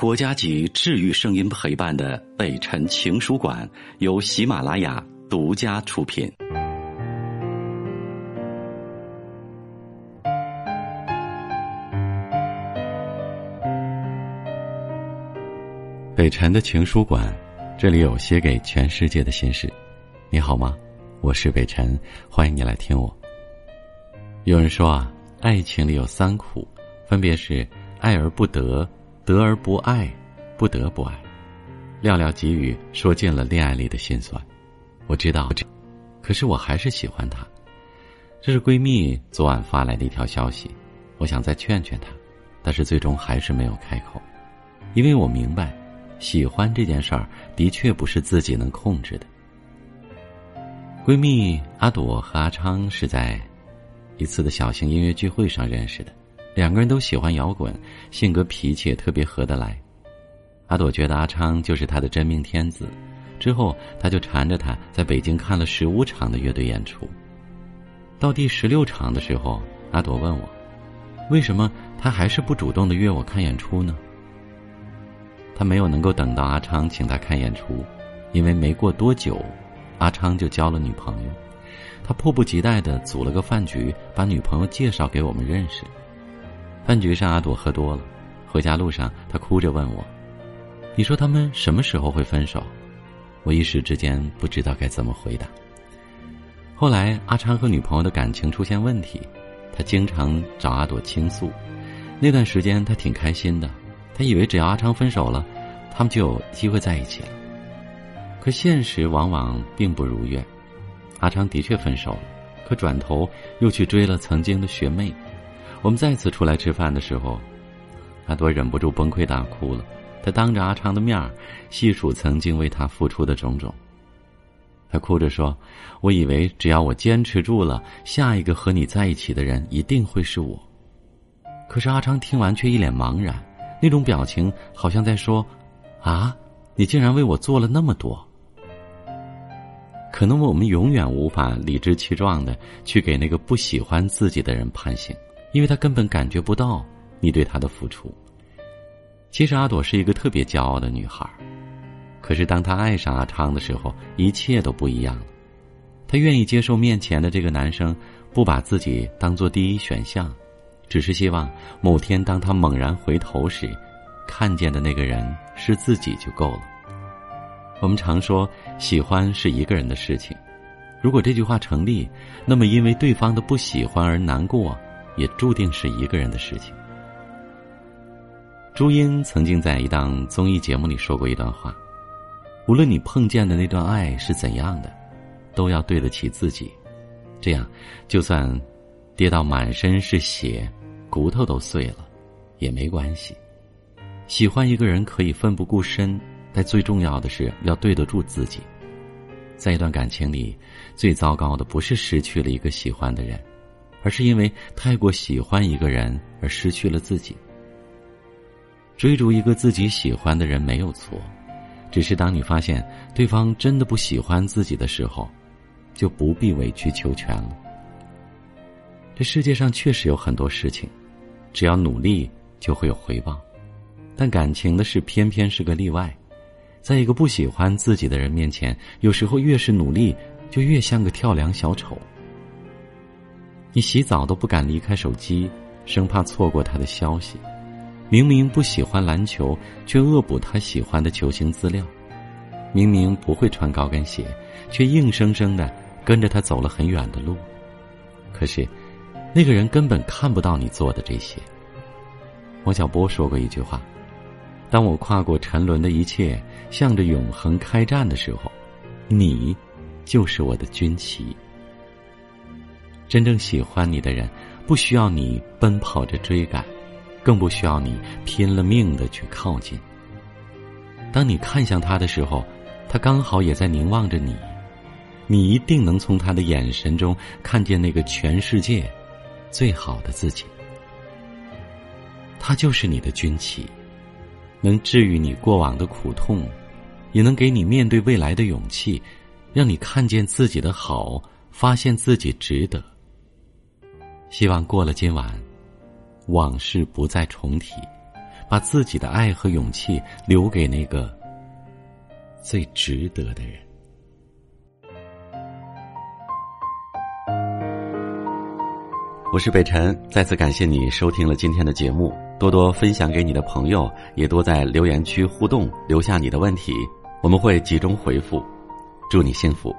国家级治愈声音陪伴的北辰情书馆由喜马拉雅独家出品。北辰的情书馆，这里有写给全世界的心事。你好吗？我是北辰，欢迎你来听我。有人说啊，爱情里有三苦，分别是爱而不得。得而不爱，不得不爱。寥寥几语说尽了恋爱里的心酸。我知道，可是我还是喜欢他。这是闺蜜昨晚发来的一条消息，我想再劝劝她，但是最终还是没有开口，因为我明白，喜欢这件事儿的确不是自己能控制的。闺蜜阿朵和阿昌是在一次的小型音乐聚会上认识的。两个人都喜欢摇滚，性格脾气也特别合得来。阿朵觉得阿昌就是她的真命天子，之后她就缠着他在北京看了十五场的乐队演出。到第十六场的时候，阿朵问我，为什么他还是不主动的约我看演出呢？他没有能够等到阿昌请他看演出，因为没过多久，阿昌就交了女朋友。他迫不及待的组了个饭局，把女朋友介绍给我们认识。饭局上，阿朵喝多了，回家路上，她哭着问我：“你说他们什么时候会分手？”我一时之间不知道该怎么回答。后来，阿昌和女朋友的感情出现问题，他经常找阿朵倾诉。那段时间，他挺开心的，他以为只要阿昌分手了，他们就有机会在一起了。可现实往往并不如愿，阿昌的确分手了，可转头又去追了曾经的学妹。我们再次出来吃饭的时候，阿朵忍不住崩溃大哭了。她当着阿昌的面细数曾经为他付出的种种。她哭着说：“我以为只要我坚持住了，下一个和你在一起的人一定会是我。”可是阿昌听完却一脸茫然，那种表情好像在说：“啊，你竟然为我做了那么多。”可能我们永远无法理直气壮的去给那个不喜欢自己的人判刑。因为他根本感觉不到你对他的付出。其实阿朵是一个特别骄傲的女孩，可是当她爱上阿昌的时候，一切都不一样了。她愿意接受面前的这个男生不把自己当做第一选项，只是希望某天当他猛然回头时，看见的那个人是自己就够了。我们常说喜欢是一个人的事情，如果这句话成立，那么因为对方的不喜欢而难过。也注定是一个人的事情。朱茵曾经在一档综艺节目里说过一段话：“无论你碰见的那段爱是怎样的，都要对得起自己，这样，就算跌到满身是血，骨头都碎了，也没关系。喜欢一个人可以奋不顾身，但最重要的是要对得住自己。在一段感情里，最糟糕的不是失去了一个喜欢的人。”而是因为太过喜欢一个人而失去了自己。追逐一个自己喜欢的人没有错，只是当你发现对方真的不喜欢自己的时候，就不必委曲求全了。这世界上确实有很多事情，只要努力就会有回报，但感情的事偏偏是个例外。在一个不喜欢自己的人面前，有时候越是努力，就越像个跳梁小丑。你洗澡都不敢离开手机，生怕错过他的消息。明明不喜欢篮球，却恶补他喜欢的球星资料。明明不会穿高跟鞋，却硬生生的跟着他走了很远的路。可是，那个人根本看不到你做的这些。王小波说过一句话：“当我跨过沉沦的一切，向着永恒开战的时候，你，就是我的军旗。”真正喜欢你的人，不需要你奔跑着追赶，更不需要你拼了命的去靠近。当你看向他的时候，他刚好也在凝望着你，你一定能从他的眼神中看见那个全世界最好的自己。他就是你的军旗，能治愈你过往的苦痛，也能给你面对未来的勇气，让你看见自己的好，发现自己值得。希望过了今晚，往事不再重提，把自己的爱和勇气留给那个最值得的人。我是北辰，再次感谢你收听了今天的节目，多多分享给你的朋友，也多在留言区互动，留下你的问题，我们会集中回复。祝你幸福。